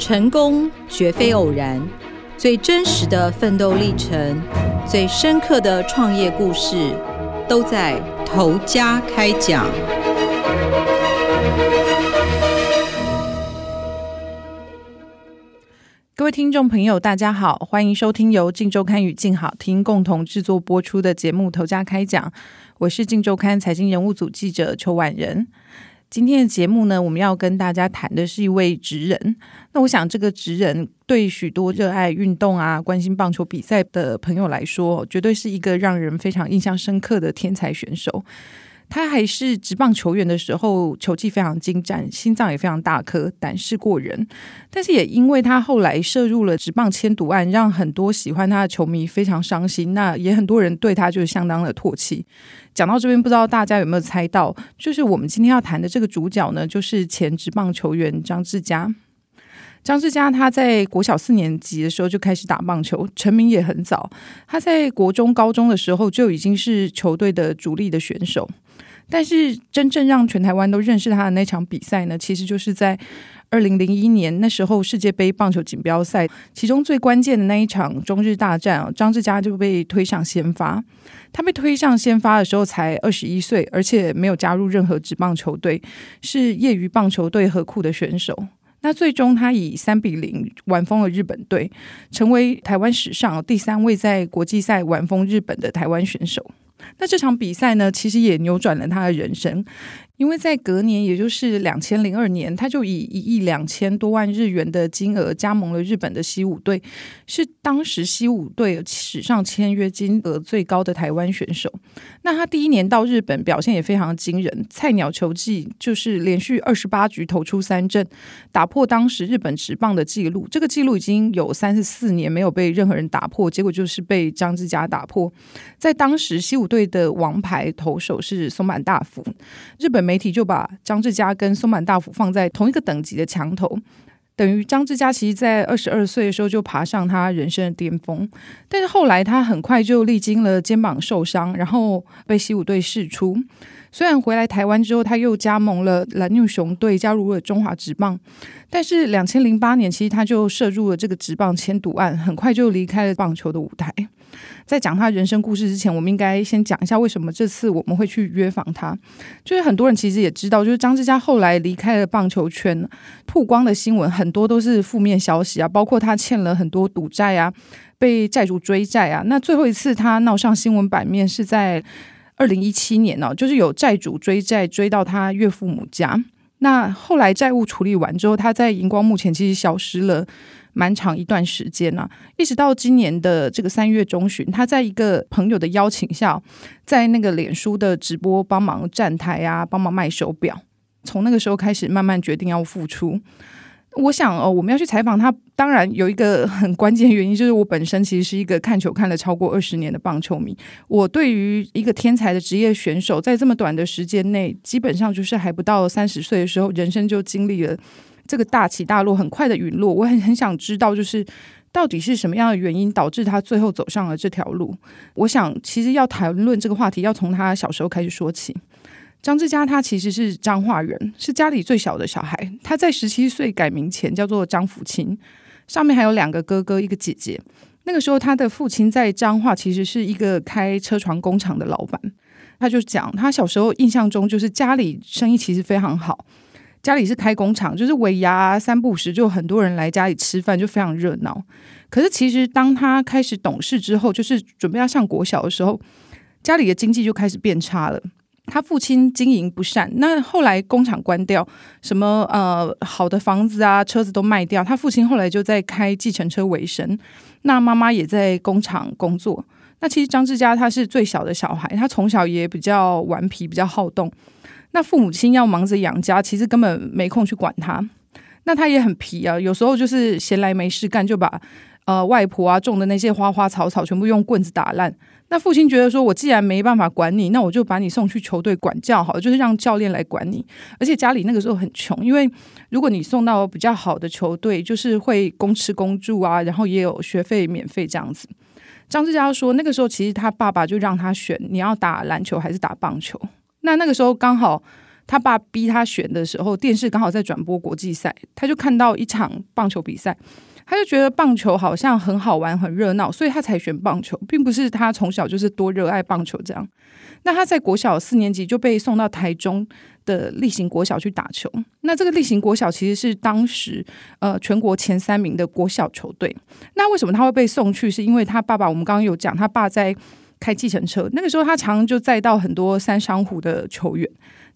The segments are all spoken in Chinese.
成功绝非偶然，最真实的奋斗历程，最深刻的创业故事，都在头家开讲。各位听众朋友，大家好，欢迎收听由静周刊与静好听共同制作播出的节目《头家开讲》，我是静周刊财经人物组记者邱婉仁。今天的节目呢，我们要跟大家谈的是一位职人。那我想，这个职人对许多热爱运动啊、关心棒球比赛的朋友来说，绝对是一个让人非常印象深刻的天才选手。他还是职棒球员的时候，球技非常精湛，心脏也非常大颗，胆识过人。但是也因为他后来涉入了职棒签赌案，让很多喜欢他的球迷非常伤心。那也很多人对他就是相当的唾弃。讲到这边，不知道大家有没有猜到，就是我们今天要谈的这个主角呢，就是前职棒球员张志佳。张志佳他在国小四年级的时候就开始打棒球，成名也很早。他在国中、高中的时候就已经是球队的主力的选手。但是真正让全台湾都认识他的那场比赛呢，其实就是在二零零一年那时候世界杯棒球锦标赛，其中最关键的那一场中日大战，张志佳就被推上先发。他被推上先发的时候才二十一岁，而且没有加入任何职棒球队，是业余棒球队合库的选手。那最终他以三比零完封了日本队，成为台湾史上第三位在国际赛完封日本的台湾选手。那这场比赛呢，其实也扭转了他的人生。因为在隔年，也就是两千零二年，他就以一亿两千多万日元的金额加盟了日本的西武队，是当时西武队史上签约金额最高的台湾选手。那他第一年到日本表现也非常惊人，菜鸟球技就是连续二十八局投出三振，打破当时日本职棒的记录。这个记录已经有三十四年没有被任何人打破，结果就是被张志佳打破。在当时西武队的王牌投手是松坂大辅，日本。媒体就把张志佳跟松坂大辅放在同一个等级的墙头，等于张志佳其实在二十二岁的时候就爬上他人生的巅峰。但是后来他很快就历经了肩膀受伤，然后被习武队释出。虽然回来台湾之后，他又加盟了蓝鸟熊队，加入了中华职棒。但是两千零八年，其实他就涉入了这个职棒签赌案，很快就离开了棒球的舞台。在讲他人生故事之前，我们应该先讲一下为什么这次我们会去约访他。就是很多人其实也知道，就是张志佳后来离开了棒球圈，曝光的新闻很多都是负面消息啊，包括他欠了很多赌债啊，被债主追债啊。那最后一次他闹上新闻版面是在二零一七年哦，就是有债主追债追到他岳父母家。那后来债务处理完之后，他在荧光幕前其实消失了。蛮长一段时间呢、一直到今年的这个三月中旬，他在一个朋友的邀请下，在那个脸书的直播帮忙站台啊，帮忙卖手表。从那个时候开始，慢慢决定要复出。我想哦，我们要去采访他，当然有一个很关键原因，就是我本身其实是一个看球看了超过二十年的棒球迷。我对于一个天才的职业选手，在这么短的时间内，基本上就是还不到三十岁的时候，人生就经历了。这个大起大落，很快的陨落，我很很想知道，就是到底是什么样的原因导致他最后走上了这条路。我想，其实要谈论这个话题，要从他小时候开始说起。张志佳他其实是彰化人，是家里最小的小孩。他在十七岁改名前叫做张福清，上面还有两个哥哥，一个姐姐。那个时候，他的父亲在彰化其实是一个开车床工厂的老板。他就讲，他小时候印象中就是家里生意其实非常好。家里是开工厂，就是尾牙三不时就很多人来家里吃饭，就非常热闹。可是其实当他开始懂事之后，就是准备要上国小的时候，家里的经济就开始变差了。他父亲经营不善，那后来工厂关掉，什么呃好的房子啊、车子都卖掉，他父亲后来就在开计程车为生。那妈妈也在工厂工作。那其实张志佳他是最小的小孩，他从小也比较顽皮，比较好动。那父母亲要忙着养家，其实根本没空去管他。那他也很皮啊，有时候就是闲来没事干，就把呃外婆啊种的那些花花草草全部用棍子打烂。那父亲觉得说，我既然没办法管你，那我就把你送去球队管教好了，就是让教练来管你。而且家里那个时候很穷，因为如果你送到比较好的球队，就是会公吃公住啊，然后也有学费免费这样子。张志佳说，那个时候其实他爸爸就让他选，你要打篮球还是打棒球。那那个时候刚好他爸逼他选的时候，电视刚好在转播国际赛，他就看到一场棒球比赛，他就觉得棒球好像很好玩、很热闹，所以他才选棒球，并不是他从小就是多热爱棒球这样。那他在国小四年级就被送到台中的例行国小去打球。那这个例行国小其实是当时呃全国前三名的国小球队。那为什么他会被送去？是因为他爸爸，我们刚刚有讲，他爸在开计程车，那个时候他常常就载到很多三商虎的球员。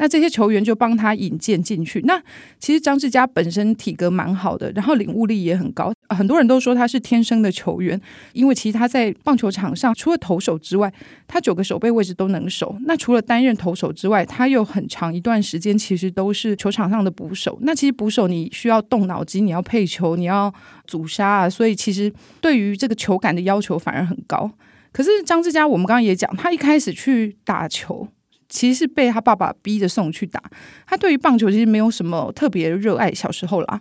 那这些球员就帮他引荐进去。那其实张志佳本身体格蛮好的，然后领悟力也很高。很多人都说他是天生的球员，因为其实他在棒球场上除了投手之外，他九个守备位置都能守。那除了担任投手之外，他又很长一段时间其实都是球场上的捕手。那其实捕手你需要动脑筋，你要配球，你要阻杀啊，所以其实对于这个球感的要求反而很高。可是张志佳，我们刚刚也讲，他一开始去打球。其实是被他爸爸逼着送去打。他对于棒球其实没有什么特别热爱，小时候啦，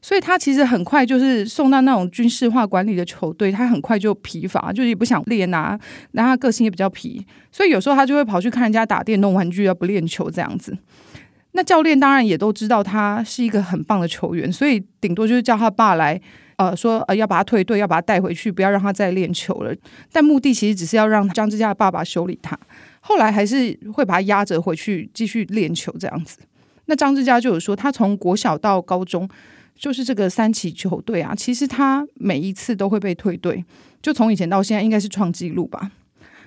所以他其实很快就是送到那种军事化管理的球队，他很快就疲乏，就是也不想练啊。然后他个性也比较皮，所以有时候他就会跑去看人家打电动玩具，而不练球这样子。那教练当然也都知道他是一个很棒的球员，所以顶多就是叫他爸来，呃，说呃要把他退队，要把他带回去，不要让他再练球了。但目的其实只是要让张志佳的爸爸修理他。后来还是会把他压着回去继续练球这样子。那张志佳就有说，他从国小到高中，就是这个三期球队啊，其实他每一次都会被退队，就从以前到现在应该是创纪录吧。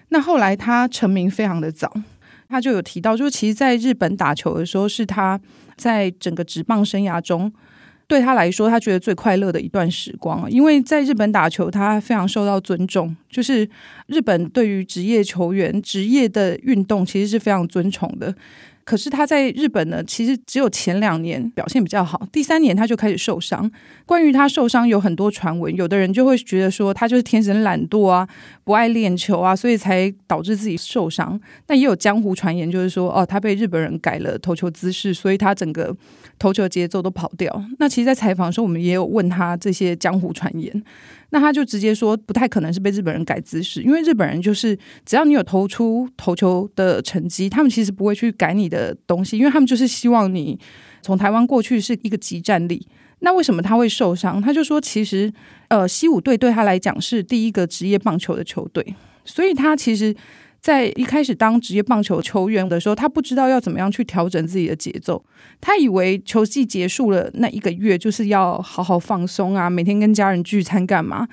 那后来他成名非常的早，他就有提到，就是其实在日本打球的时候，是他在整个职棒生涯中。对他来说，他觉得最快乐的一段时光，因为在日本打球，他非常受到尊重。就是日本对于职业球员、职业的运动，其实是非常尊崇的。可是他在日本呢，其实只有前两年表现比较好，第三年他就开始受伤。关于他受伤有很多传闻，有的人就会觉得说他就是天生懒惰啊，不爱练球啊，所以才导致自己受伤。但也有江湖传言，就是说哦，他被日本人改了投球姿势，所以他整个投球节奏都跑掉。那其实，在采访的时候，我们也有问他这些江湖传言。那他就直接说，不太可能是被日本人改姿势，因为日本人就是只要你有投出投球的成绩，他们其实不会去改你的东西，因为他们就是希望你从台湾过去是一个即战力。那为什么他会受伤？他就说，其实呃，西武队对他来讲是第一个职业棒球的球队，所以他其实。在一开始当职业棒球球员的时候，他不知道要怎么样去调整自己的节奏。他以为球季结束了那一个月就是要好好放松啊，每天跟家人聚餐干嘛？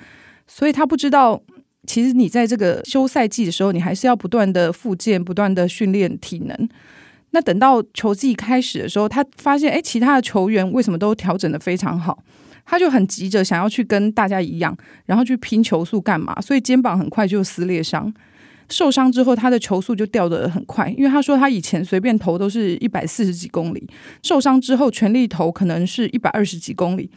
所以他不知道，其实你在这个休赛季的时候，你还是要不断的复健，不断的训练体能。那等到球季开始的时候，他发现，诶，其他的球员为什么都调整得非常好？他就很急着想要去跟大家一样，然后去拼球速干嘛？所以肩膀很快就撕裂伤。受伤之后，他的球速就掉得很快，因为他说他以前随便投都是一百四十几公里，受伤之后全力投可能是一百二十几公里，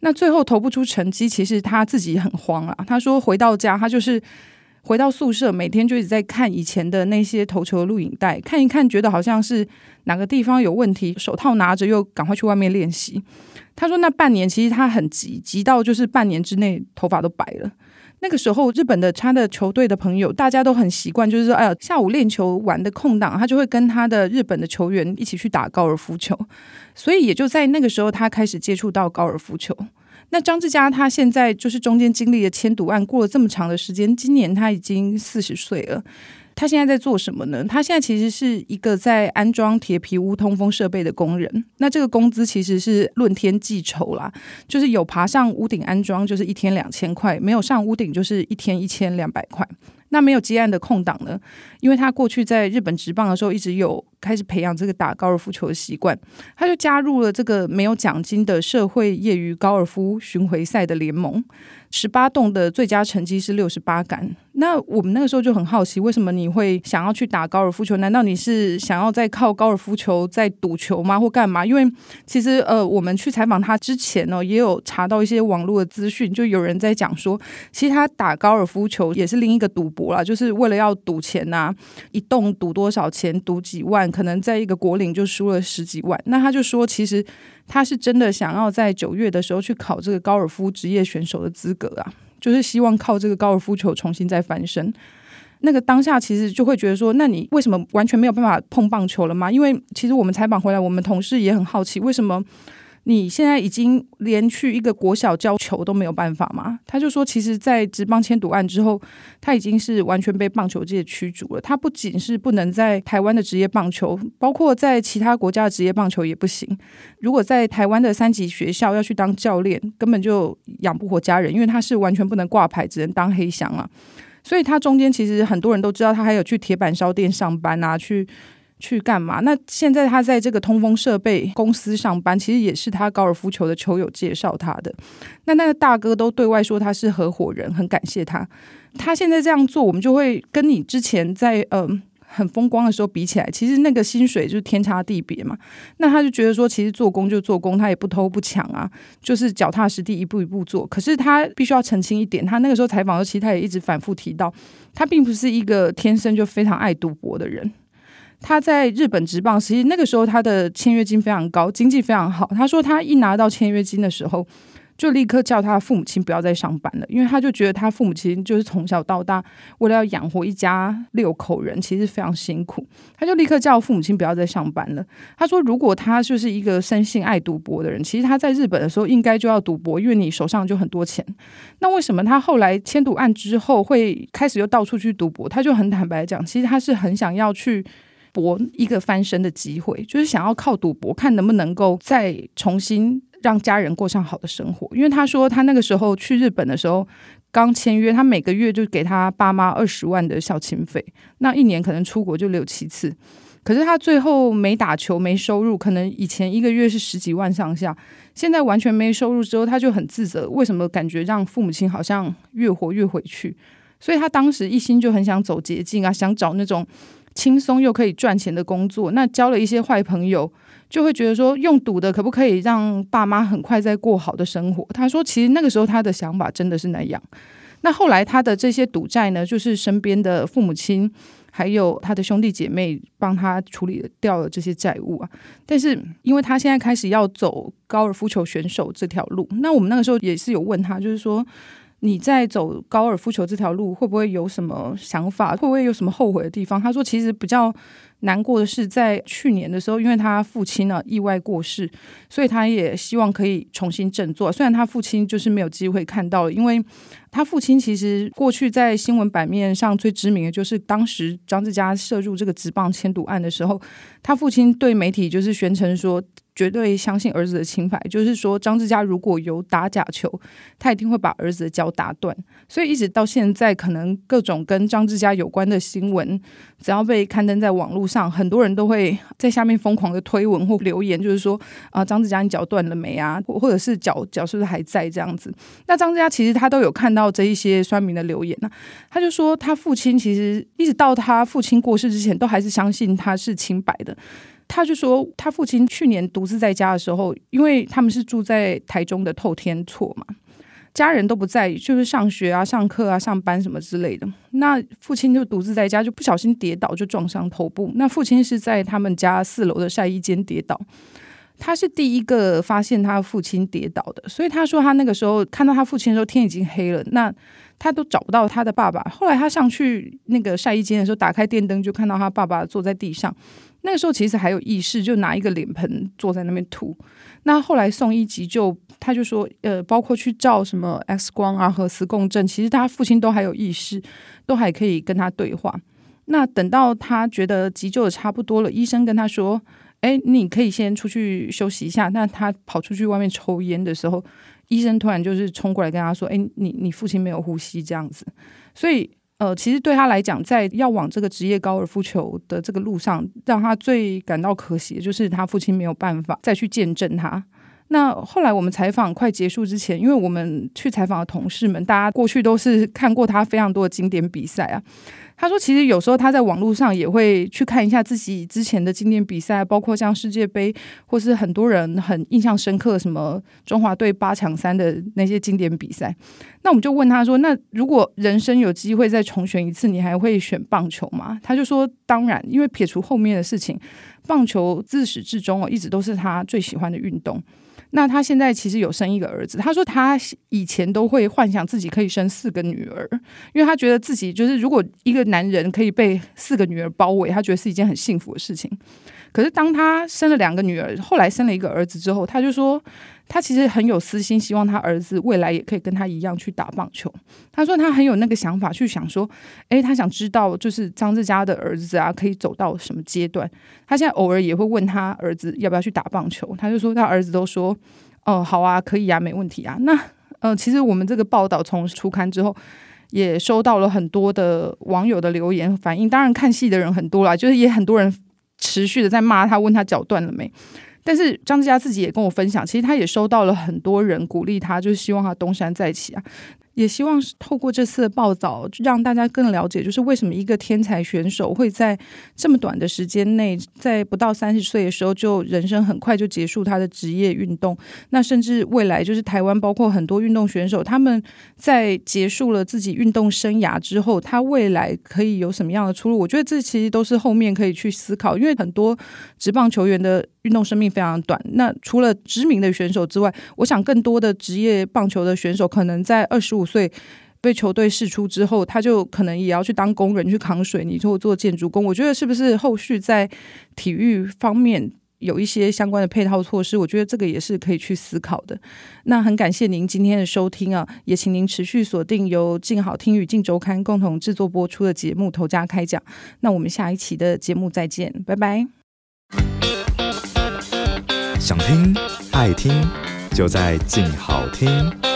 那最后投不出成绩，其实他自己很慌啊。他说回到家，他就是回到宿舍，每天就一直在看以前的那些投球的录影带，看一看，觉得好像是哪个地方有问题，手套拿着又赶快去外面练习。他说那半年其实他很急，急到就是半年之内头发都白了。那个时候，日本的他的球队的朋友，大家都很习惯，就是说，哎呀，下午练球完的空档，他就会跟他的日本的球员一起去打高尔夫球。所以也就在那个时候，他开始接触到高尔夫球。那张志佳他现在就是中间经历了千赌案，过了这么长的时间，今年他已经四十岁了。他现在在做什么呢？他现在其实是一个在安装铁皮屋通风设备的工人。那这个工资其实是论天计酬啦，就是有爬上屋顶安装，就是一天两千块；没有上屋顶，就是一天一千两百块。那没有接案的空档呢？因为他过去在日本职棒的时候，一直有开始培养这个打高尔夫球的习惯，他就加入了这个没有奖金的社会业余高尔夫巡回赛的联盟。十八洞的最佳成绩是六十八杆。那我们那个时候就很好奇，为什么你会想要去打高尔夫球？难道你是想要在靠高尔夫球在赌球吗？或干嘛？因为其实呃，我们去采访他之前呢，也有查到一些网络的资讯，就有人在讲说，其实他打高尔夫球也是另一个赌博啦，就是为了要赌钱呐、一洞赌多少钱，赌几万，可能在一个国岭就输了十几万。那他就说，其实。他是真的想要在九月的时候去考这个高尔夫职业选手的资格啊，就是希望靠这个高尔夫球重新再翻身。那个当下其实就会觉得说，那你为什么完全没有办法碰棒球了吗？因为其实我们采访回来，我们同事也很好奇，为什么？你现在已经连去一个国小教球都没有办法吗？他就说，其实，在职棒签赌案之后，他已经是完全被棒球界驱逐了。他不仅是不能在台湾的职业棒球，包括在其他国家的职业棒球也不行。如果在台湾的三级学校要去当教练，根本就养不活家人，因为他是完全不能挂牌，只能当黑箱啊。所以他中间其实很多人都知道，他还有去铁板烧店上班啊，去。去干嘛？那现在他在这个通风设备公司上班，其实也是他高尔夫球的球友介绍他的。那那个大哥都对外说他是合伙人，很感谢他。他现在这样做，我们就会跟你之前在嗯、很风光的时候比起来，其实那个薪水就是天差地别嘛。那他就觉得说，其实做工就做工，他也不偷不抢啊，就是脚踏实地一步一步做。可是他必须要澄清一点，他那个时候采访的时候，其实他也一直反复提到，他并不是一个天生就非常爱赌博的人。他在日本职棒，其实那个时候他的签约金非常高，经济非常好。他说他一拿到签约金的时候，就立刻叫他父母亲不要再上班了，因为他就觉得他父母亲就是从小到大为了要养活一家六口人，其实非常辛苦。他就立刻叫父母亲不要再上班了。他说，如果他就是一个生性爱赌博的人，其实他在日本的时候应该就要赌博，因为你手上就很多钱。那为什么他后来签赌案之后会开始又到处去赌博？他就很坦白讲，其实他是很想要去。搏一个翻身的机会，就是想要靠赌博看能不能够再重新让家人过上好的生活。因为他说他那个时候去日本的时候刚签约，他每个月就给他爸妈二十万的孝亲费，那一年可能出国就六七次。可是他最后没打球没收入，可能以前一个月是十几万上下，现在完全没收入之后，他就很自责，为什么感觉让父母亲好像越活越回去？所以他当时一心就很想走捷径啊，想找那种。轻松又可以赚钱的工作，那交了一些坏朋友，就会觉得说用赌的可不可以让爸妈很快再过好的生活？他说，其实那个时候他的想法真的是那样。那后来他的这些赌债呢，就是身边的父母亲还有他的兄弟姐妹帮他处理掉了这些债务啊。但是因为他现在开始要走高尔夫球选手这条路，那我们那个时候也是有问他，就是说。你在走高尔夫球这条路，会不会有什么想法？会不会有什么后悔的地方？他说，其实比较难过的是，在去年的时候，因为他父亲呢意外过世，所以他也希望可以重新振作。虽然他父亲就是没有机会看到，因为他父亲其实过去在新闻版面上最知名的就是当时张志佳涉入这个职棒签赌案的时候，他父亲对媒体就是宣称说。绝对相信儿子的清白，就是说张志佳如果有打假球，他一定会把儿子的脚打断。所以一直到现在，可能各种跟张志佳有关的新闻，只要被刊登在网络上，很多人都会在下面疯狂的推文或留言，就是说啊，张志佳你脚断了没啊？或者是脚脚是不是还在这样子？那张志佳其实他都有看到这一些酸民的留言呢，他就说他父亲其实一直到他父亲过世之前，都还是相信他是清白的。他就说，他父亲去年独自在家的时候，因为他们是住在台中的透天厝嘛，家人都不在，就是上学啊、上课啊、上班什么之类的。那父亲就独自在家，就不小心跌倒，就撞伤头部。那父亲是在他们家四楼的晒衣间跌倒，他是第一个发现他父亲跌倒的，所以他说他那个时候看到他父亲的时候，天已经黑了。那他都找不到他的爸爸。后来他上去那个晒衣间的时候，打开电灯就看到他爸爸坐在地上。那个时候其实还有意识，就拿一个脸盆坐在那边吐。那后来送医急救，他就说，呃，包括去照什么 X 光啊、核磁共振，其实他父亲都还有意识，都还可以跟他对话。那等到他觉得急救的差不多了，医生跟他说：“哎，你可以先出去休息一下。”那他跑出去外面抽烟的时候。医生突然就是冲过来跟他说：“哎，你你父亲没有呼吸这样子。”所以呃，其实对他来讲，在要往这个职业高尔夫球的这个路上，让他最感到可惜的就是他父亲没有办法再去见证他。那后来我们采访快结束之前，因为我们去采访的同事们，大家过去都是看过他非常多的经典比赛啊。他说，其实有时候他在网络上也会去看一下自己之前的经典比赛，包括像世界杯，或是很多人很印象深刻什么中华队八强三的那些经典比赛。那我们就问他说：“那如果人生有机会再重选一次，你还会选棒球吗？”他就说：“当然，因为撇除后面的事情，棒球自始至终哦，一直都是他最喜欢的运动。”那他现在其实有生一个儿子，他说他以前都会幻想自己可以生四个女儿，因为他觉得自己就是如果一个男人可以被四个女儿包围，他觉得是一件很幸福的事情。可是当他生了两个女儿，后来生了一个儿子之后，他就说他其实很有私心，希望他儿子未来也可以跟他一样去打棒球。他说他很有那个想法，去想说，诶，他想知道就是张志佳的儿子啊，可以走到什么阶段。他现在偶尔也会问他儿子要不要去打棒球，他就说他儿子都说，哦，好啊，可以啊，没问题啊。那呃，其实我们这个报道从出刊之后，也收到了很多的网友的留言反应，当然看戏的人很多啦，就是也很多人。持续的在骂他，问他脚断了没？但是张志佳自己也跟我分享，其实他也收到了很多人鼓励他，就是希望他东山再起啊。也希望是透过这次的报道，让大家更了解，就是为什么一个天才选手会在这么短的时间内，在不到三十岁的时候，就人生很快就结束他的职业运动。那甚至未来，就是台湾包括很多运动选手，他们在结束了自己运动生涯之后，他未来可以有什么样的出路？我觉得这其实都是后面可以去思考，因为很多职棒球员的运动生命非常短。那除了知名的选手之外，我想更多的职业棒球的选手，可能在二十五。五岁被球队释出之后，他就可能也要去当工人，去扛水泥，或做建筑工。我觉得是不是后续在体育方面有一些相关的配套措施？我觉得这个也是可以去思考的。那很感谢您今天的收听啊，也请您持续锁定由静好听与静周刊共同制作播出的节目《头家开讲》。那我们下一期的节目再见，拜拜。想听爱听，就在静好听。